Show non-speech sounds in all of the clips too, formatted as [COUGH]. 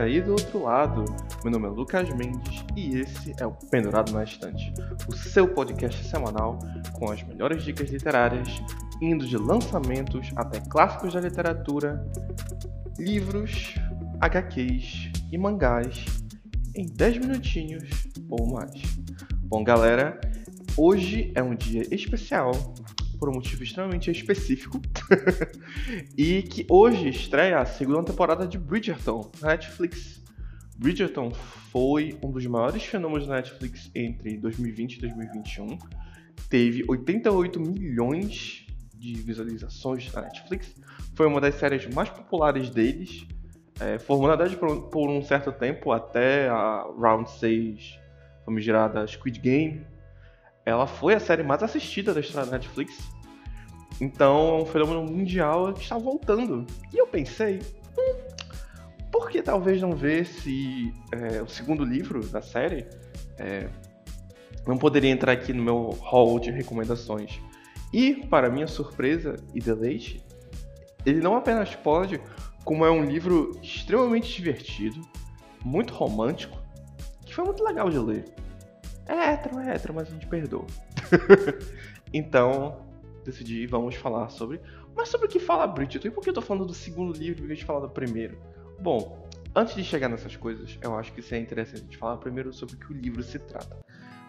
Aí do outro lado. Meu nome é Lucas Mendes e esse é o Pendurado na Estante, o seu podcast semanal com as melhores dicas literárias, indo de lançamentos até clássicos da literatura, livros, HQs e mangás em 10 minutinhos ou mais. Bom, galera, hoje é um dia especial por um motivo extremamente específico. [LAUGHS] e que hoje estreia a segunda temporada de Bridgerton na Netflix. Bridgerton foi um dos maiores fenômenos da Netflix entre 2020 e 2021. Teve 88 milhões de visualizações na Netflix. Foi uma das séries mais populares deles. É, formou na verdade por, por um certo tempo até a Round 6 famigerada Squid Game, ela foi a série mais assistida da história da Netflix. Então é um fenômeno mundial que está voltando. E eu pensei, hum, por que talvez não ver se é, o segundo livro da série é, não poderia entrar aqui no meu hall de recomendações? E, para minha surpresa e deleite, ele não apenas pode, como é um livro extremamente divertido, muito romântico, que foi muito legal de ler. É hétero, é hétero, mas a gente perdoa. [LAUGHS] então, decidi, vamos falar sobre. Mas sobre o que fala Bridgerton? E por que eu tô falando do segundo livro em vez de falar do primeiro? Bom, antes de chegar nessas coisas, eu acho que seria interessante a gente falar primeiro sobre o que o livro se trata.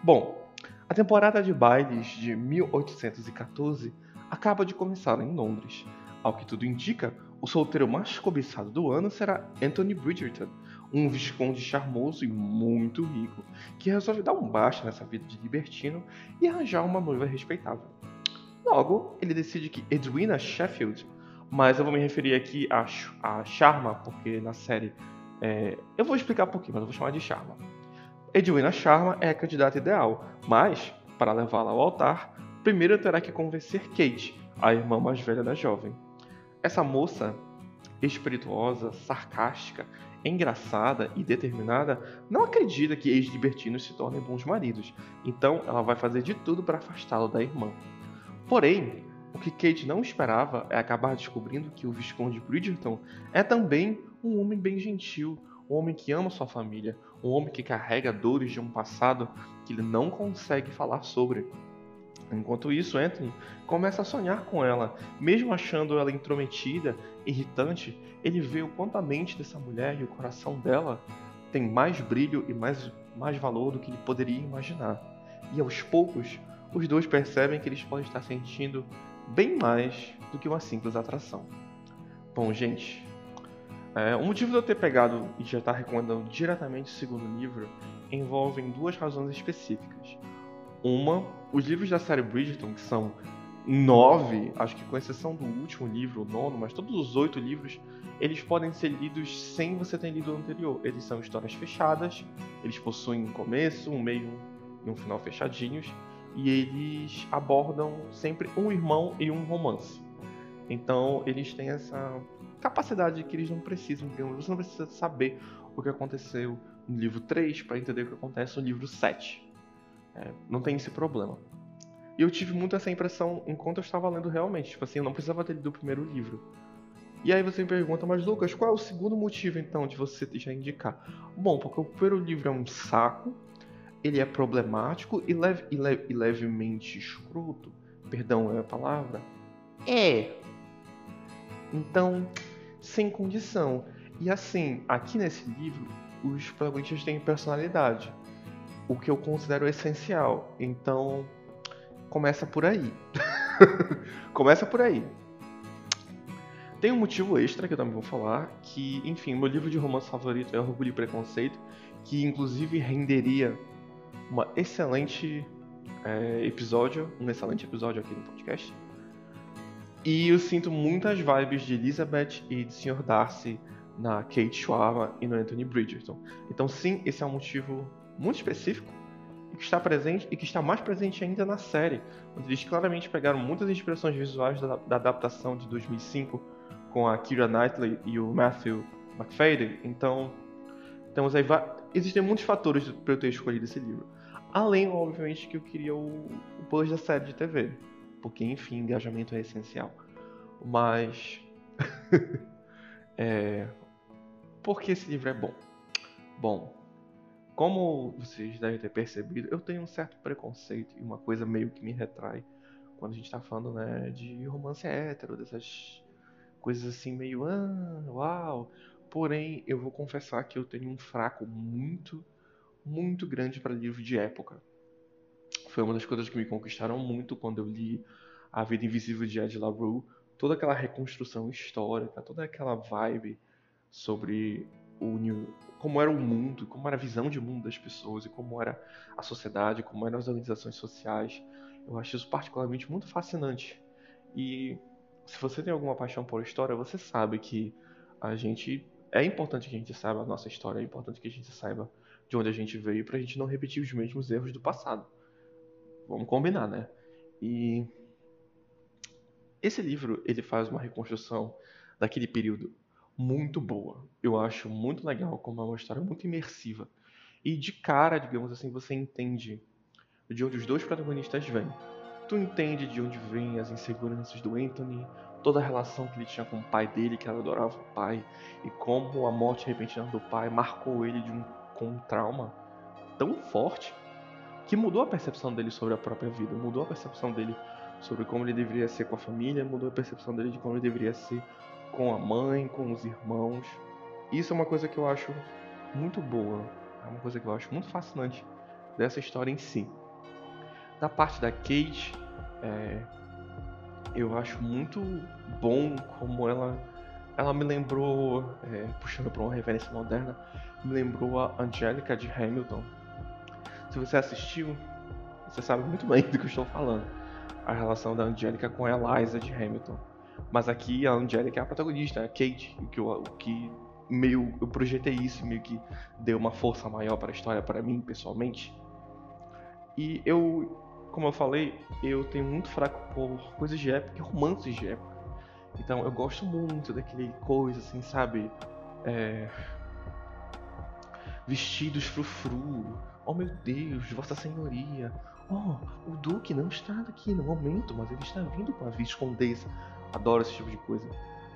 Bom, a temporada de bailes de 1814 acaba de começar em Londres. Ao que tudo indica, o solteiro mais cobiçado do ano será Anthony Bridgerton, um visconde charmoso e muito rico, que resolve dar um baixo nessa vida de libertino e arranjar uma noiva respeitável. Logo, ele decide que Edwina Sheffield, mas eu vou me referir aqui a, a Sharma, porque na série. É, eu vou explicar por quê, mas eu vou chamar de Sharma. Edwina Sharma é a candidata ideal, mas, para levá-la ao altar, primeiro terá que convencer Kate, a irmã mais velha da jovem. Essa moça, espirituosa, sarcástica engraçada e determinada, não acredita que ex-libertinos se tornem bons maridos, então ela vai fazer de tudo para afastá-lo da irmã. Porém, o que Kate não esperava é acabar descobrindo que o Visconde Bridgerton é também um homem bem gentil, um homem que ama sua família, um homem que carrega dores de um passado que ele não consegue falar sobre. Enquanto isso, Anthony começa a sonhar com ela, mesmo achando ela intrometida, irritante, ele vê o quanto a mente dessa mulher e o coração dela tem mais brilho e mais, mais valor do que ele poderia imaginar. E aos poucos, os dois percebem que eles podem estar sentindo bem mais do que uma simples atração. Bom, gente, é, o motivo de eu ter pegado e já estar recomendando diretamente o segundo livro envolve duas razões específicas. Uma, os livros da série Bridgerton, que são nove, acho que com exceção do último livro, o nono, mas todos os oito livros, eles podem ser lidos sem você ter lido o anterior. Eles são histórias fechadas, eles possuem um começo, um meio e um final fechadinhos, e eles abordam sempre um irmão e um romance. Então eles têm essa capacidade que eles não precisam, digamos, você não precisa saber o que aconteceu no livro 3 para entender o que acontece no livro 7. É, não tem esse problema. E eu tive muito essa impressão enquanto eu estava lendo realmente. Tipo assim, eu não precisava ter lido o primeiro livro. E aí você me pergunta, mas Lucas, qual é o segundo motivo então de você já indicar? Bom, porque o primeiro livro é um saco, ele é problemático e, leve, e, e levemente escroto. Perdão é a palavra? É. Então, sem condição. E assim, aqui nesse livro, os protagonistas têm personalidade o que eu considero essencial. Então, começa por aí. [LAUGHS] começa por aí. Tem um motivo extra que eu também vou falar, que, enfim, meu livro de romance favorito é Orgulho e Preconceito, que inclusive renderia uma excelente é, episódio, um excelente episódio aqui no podcast. E eu sinto muitas vibes de Elizabeth e de Sr. Darcy na Kate Schwab e no Anthony Bridgerton. Então, sim, esse é um motivo muito específico que está presente e que está mais presente ainda na série, onde eles claramente pegaram muitas inspirações visuais da, da adaptação de 2005 com a Keira Knightley e o Matthew McFadden. Então, temos aí existem muitos fatores para eu ter escolhido esse livro. Além, obviamente, que eu queria o, o plus da série de TV, porque enfim, engajamento é essencial. Mas [LAUGHS] é, por que esse livro é bom? Bom, como vocês devem ter percebido, eu tenho um certo preconceito e uma coisa meio que me retrai quando a gente tá falando, né, de romance hétero, dessas coisas assim meio, ah, uau. Porém, eu vou confessar que eu tenho um fraco muito, muito grande para livro de época. Foi uma das coisas que me conquistaram muito quando eu li A Vida Invisível de Ed LaRue, toda aquela reconstrução histórica, toda aquela vibe sobre o como era o mundo, como era a visão de mundo das pessoas e como era a sociedade, como eram as organizações sociais. Eu acho isso particularmente muito fascinante. E se você tem alguma paixão por história, você sabe que a gente é importante que a gente saiba a nossa história, é importante que a gente saiba de onde a gente veio para a gente não repetir os mesmos erros do passado. Vamos combinar, né? E esse livro ele faz uma reconstrução daquele período muito boa. Eu acho muito legal, como é uma história muito imersiva. E de cara, digamos assim, você entende de onde os dois protagonistas vêm. Tu entende de onde vêm as inseguranças do Anthony, toda a relação que ele tinha com o pai dele, que ela adorava o pai, e como a morte repentina do pai marcou ele de um, com um trauma tão forte que mudou a percepção dele sobre a própria vida, mudou a percepção dele sobre como ele deveria ser com a família, mudou a percepção dele de como ele deveria ser com a mãe, com os irmãos. Isso é uma coisa que eu acho muito boa, é uma coisa que eu acho muito fascinante dessa história em si. Da parte da Kate, é, eu acho muito bom como ela, ela me lembrou, é, puxando para uma referência moderna, me lembrou a Angélica de Hamilton. Se você assistiu, você sabe muito bem do que eu estou falando. A relação da Angélica com a Eliza de Hamilton mas aqui a Angélica é a protagonista, a Kate, o que, o que meio eu projetei isso, meio que deu uma força maior para a história para mim pessoalmente. E eu, como eu falei, eu tenho muito fraco por coisas de época e romances de época. Então eu gosto muito daquele coisa assim, sabe? É... Vestidos frufru. Oh meu Deus, Vossa Senhoria. Oh, o Duque não está aqui no momento, mas ele está vindo com a Viscondessa. Adoro esse tipo de coisa.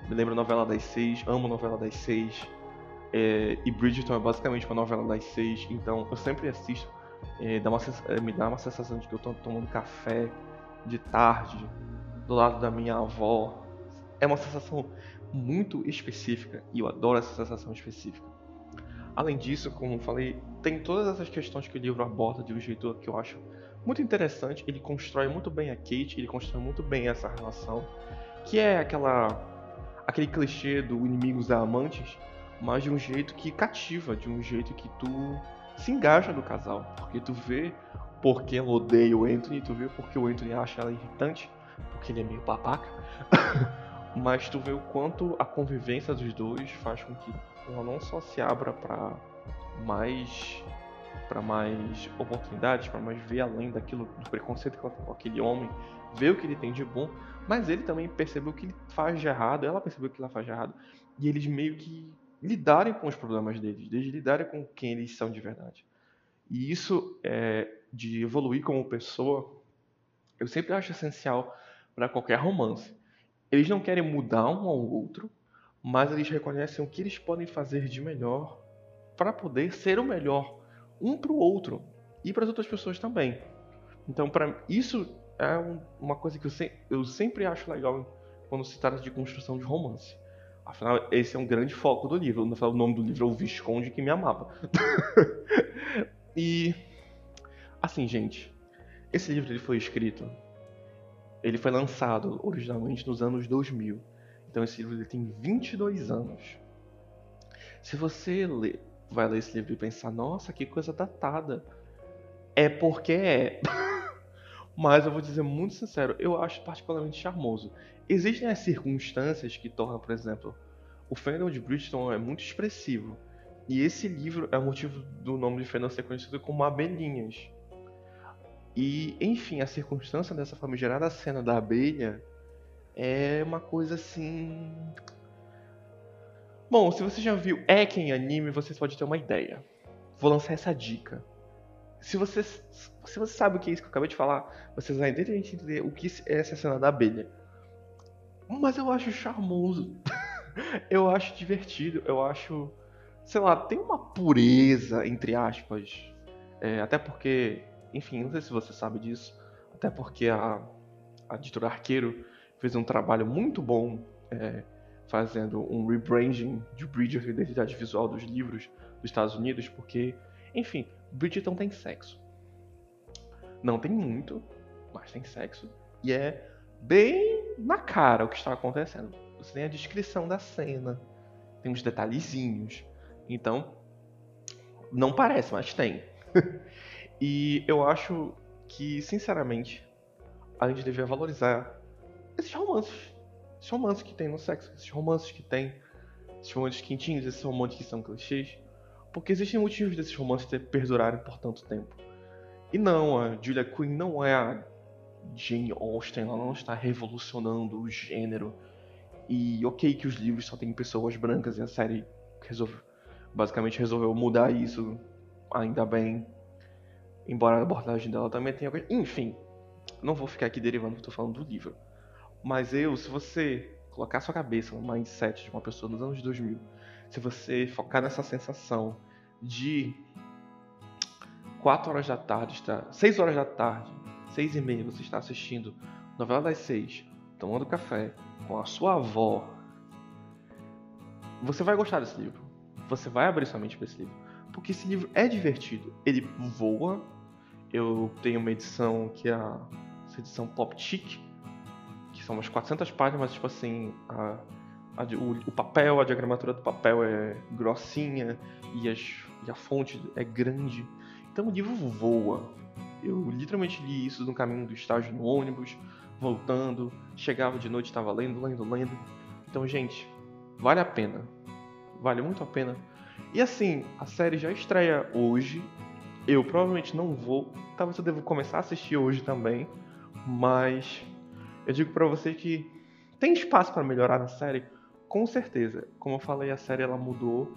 Me lembro novela das seis, amo novela das seis. É, e Bridgerton é basicamente uma novela das seis, então eu sempre assisto. É, dá uma, é, me dá uma sensação de que eu estou tomando café de tarde, do lado da minha avó. É uma sensação muito específica e eu adoro essa sensação específica. Além disso, como falei, tem todas essas questões que o livro aborda de um jeito que eu acho muito interessante. Ele constrói muito bem a Kate, ele constrói muito bem essa relação que é aquela aquele clichê do inimigos a amantes, mas de um jeito que cativa, de um jeito que tu se engaja no casal, porque tu vê porque ela odeia o Anthony, tu vê porque o Anthony acha ela irritante, porque ele é meio babaca, [LAUGHS] mas tu vê o quanto a convivência dos dois faz com que ela não só se abra para mais para mais oportunidades, para mais ver além daquilo do preconceito que ela tem com aquele homem, ver o que ele tem de bom, mas ele também percebeu o que ele faz de errado, ela percebeu o que ela faz de errado. E eles meio que lidarem com os problemas deles, desde lidarem com quem eles são de verdade. E isso é, de evoluir como pessoa, eu sempre acho essencial para qualquer romance. Eles não querem mudar um ao outro, mas eles reconhecem o que eles podem fazer de melhor para poder ser o melhor um para o outro e para as outras pessoas também. Então, para isso é um, uma coisa que eu, se, eu sempre acho legal quando se trata de construção de romance. Afinal, esse é um grande foco do livro. O nome do livro é O Visconde que me amava. [LAUGHS] e assim, gente, esse livro ele foi escrito, ele foi lançado originalmente nos anos 2000. Então esse livro ele tem 22 anos. Se você lê, vai ler esse livro e pensar, nossa, que coisa datada. É porque é. [LAUGHS] Mas eu vou dizer muito sincero, eu acho particularmente charmoso. Existem as circunstâncias que tornam, por exemplo, o fandom de Bridgeton é muito expressivo. E esse livro é o motivo do nome de fandom ser conhecido como Abelhinhas. E, enfim, a circunstância dessa famigerada cena da abelha é uma coisa assim. Bom, se você já viu Eken anime, você pode ter uma ideia. Vou lançar essa dica. Se você, se você sabe o que é isso que eu acabei de falar, vocês vão entender o que é essa cena da abelha. Mas eu acho charmoso. [LAUGHS] eu acho divertido. Eu acho sei lá, tem uma pureza, entre aspas. É, até porque, enfim, não sei se você sabe disso, até porque a, a editora Arqueiro fez um trabalho muito bom é, fazendo um rebranding de Bridgerton, identidade visual dos livros dos Estados Unidos, porque, enfim, Bridgerton tem sexo. Não tem muito, mas tem sexo. E é bem na cara o que está acontecendo. Você tem a descrição da cena, tem uns detalhezinhos. Então, não parece, mas tem. [LAUGHS] e eu acho que, sinceramente, a gente deveria valorizar esses romances. Esses romances que tem no sexo, esses romances que tem, esses romances quentinhos, esses romances que são clichês. Porque existem motivos desses romances ter perdurarem por tanto tempo. E não, a Julia Quinn não é a Jane Austen, ela não está revolucionando o gênero. E ok que os livros só tem pessoas brancas e a série resolve, basicamente resolveu mudar isso, ainda bem. Embora a abordagem dela também tenha. Enfim, não vou ficar aqui derivando, estou falando do livro. Mas eu, se você colocar sua cabeça no mindset de uma pessoa dos anos 2000, se você focar nessa sensação de 4 horas da tarde, está, 6 horas da tarde, 6 e meia, você está assistindo novela das 6, tomando café com a sua avó, você vai gostar desse livro. Você vai abrir sua mente para esse livro. Porque esse livro é divertido. Ele voa. Eu tenho uma edição que é a edição Pop Chic, são umas 400 páginas, mas tipo assim, a, a, o, o, papel, a diagramatura do papel é grossinha e, as, e a fonte é grande. Então o livro voa. Eu literalmente li isso no caminho do estágio no ônibus, voltando, chegava de noite, estava lendo, lendo, lendo. Então, gente, vale a pena. Vale muito a pena. E assim, a série já estreia hoje. Eu provavelmente não vou. Talvez eu devo começar a assistir hoje também. Mas eu digo para você que tem espaço para melhorar na série, com certeza. Como eu falei, a série ela mudou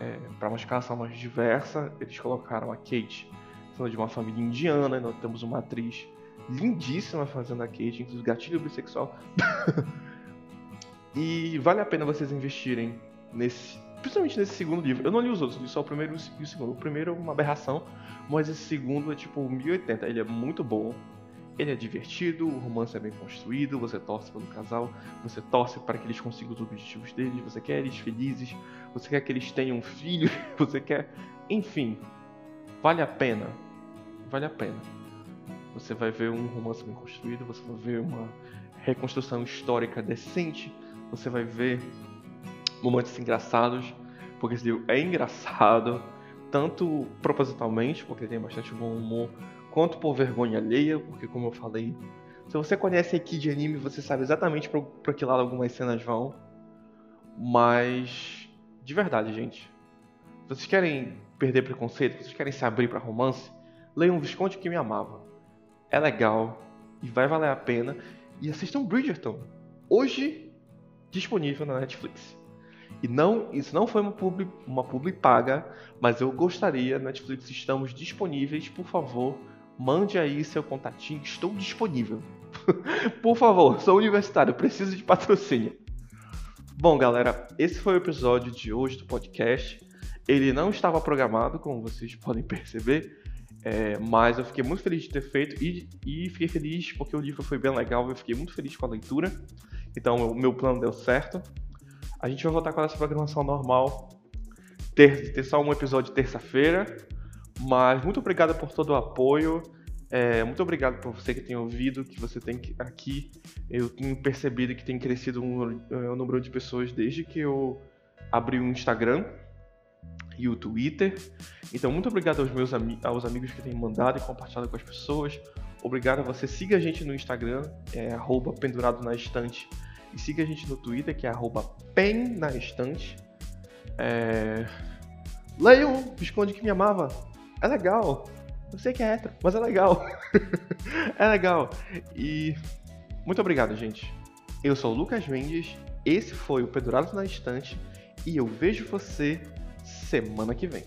é, para uma escalação mais diversa. Eles colocaram a Kate sendo de uma família indiana. Nós temos uma atriz lindíssima fazendo a Kate, inclusive gatilho bissexual. [LAUGHS] e vale a pena vocês investirem nesse, principalmente nesse segundo livro. Eu não li os outros, li só o primeiro e o segundo. O primeiro é uma aberração, mas esse segundo é tipo 1080. Ele é muito bom. Ele é divertido, o romance é bem construído, você torce pelo casal, você torce para que eles consigam os objetivos deles, você quer eles felizes, você quer que eles tenham um filho, [LAUGHS] você quer. Enfim, vale a pena. Vale a pena. Você vai ver um romance bem construído, você vai ver uma reconstrução histórica decente, você vai ver momentos engraçados, porque esse livro é engraçado, tanto propositalmente, porque tem bastante bom humor, quanto por vergonha alheia, porque como eu falei, se você conhece a equipe de anime, você sabe exatamente para que lado algumas cenas vão. Mas de verdade, gente, vocês querem perder preconceito, vocês querem se abrir para romance, leiam Visconde que me amava. É legal e vai valer a pena e assistam Bridgerton. Hoje disponível na Netflix. E não, isso não foi uma publi, uma publi paga, mas eu gostaria, Netflix, estamos disponíveis, por favor, mande aí seu contatinho, estou disponível. [LAUGHS] Por favor, sou universitário, preciso de patrocínio. Bom, galera, esse foi o episódio de hoje do podcast. Ele não estava programado, como vocês podem perceber, é, mas eu fiquei muito feliz de ter feito e, e, fiquei feliz porque o livro foi bem legal. Eu fiquei muito feliz com a leitura, então o meu plano deu certo. A gente vai voltar com essa programação normal, ter, ter só um episódio terça-feira mas muito obrigado por todo o apoio. É, muito obrigado por você que tem ouvido, que você tem aqui. Eu tenho percebido que tem crescido um, é, um número de pessoas desde que eu abri o Instagram e o Twitter. Então, muito obrigado aos meus ami aos amigos que têm mandado e compartilhado com as pessoas. Obrigado a você. Siga a gente no Instagram, é pendurado na estante. E siga a gente no Twitter, que é pen na estante. É... Leiam Visconde que me amava. É legal. Eu sei que é hétero, mas é legal. [LAUGHS] é legal. E muito obrigado, gente. Eu sou o Lucas Mendes, esse foi o Pendurado na Estante e eu vejo você semana que vem.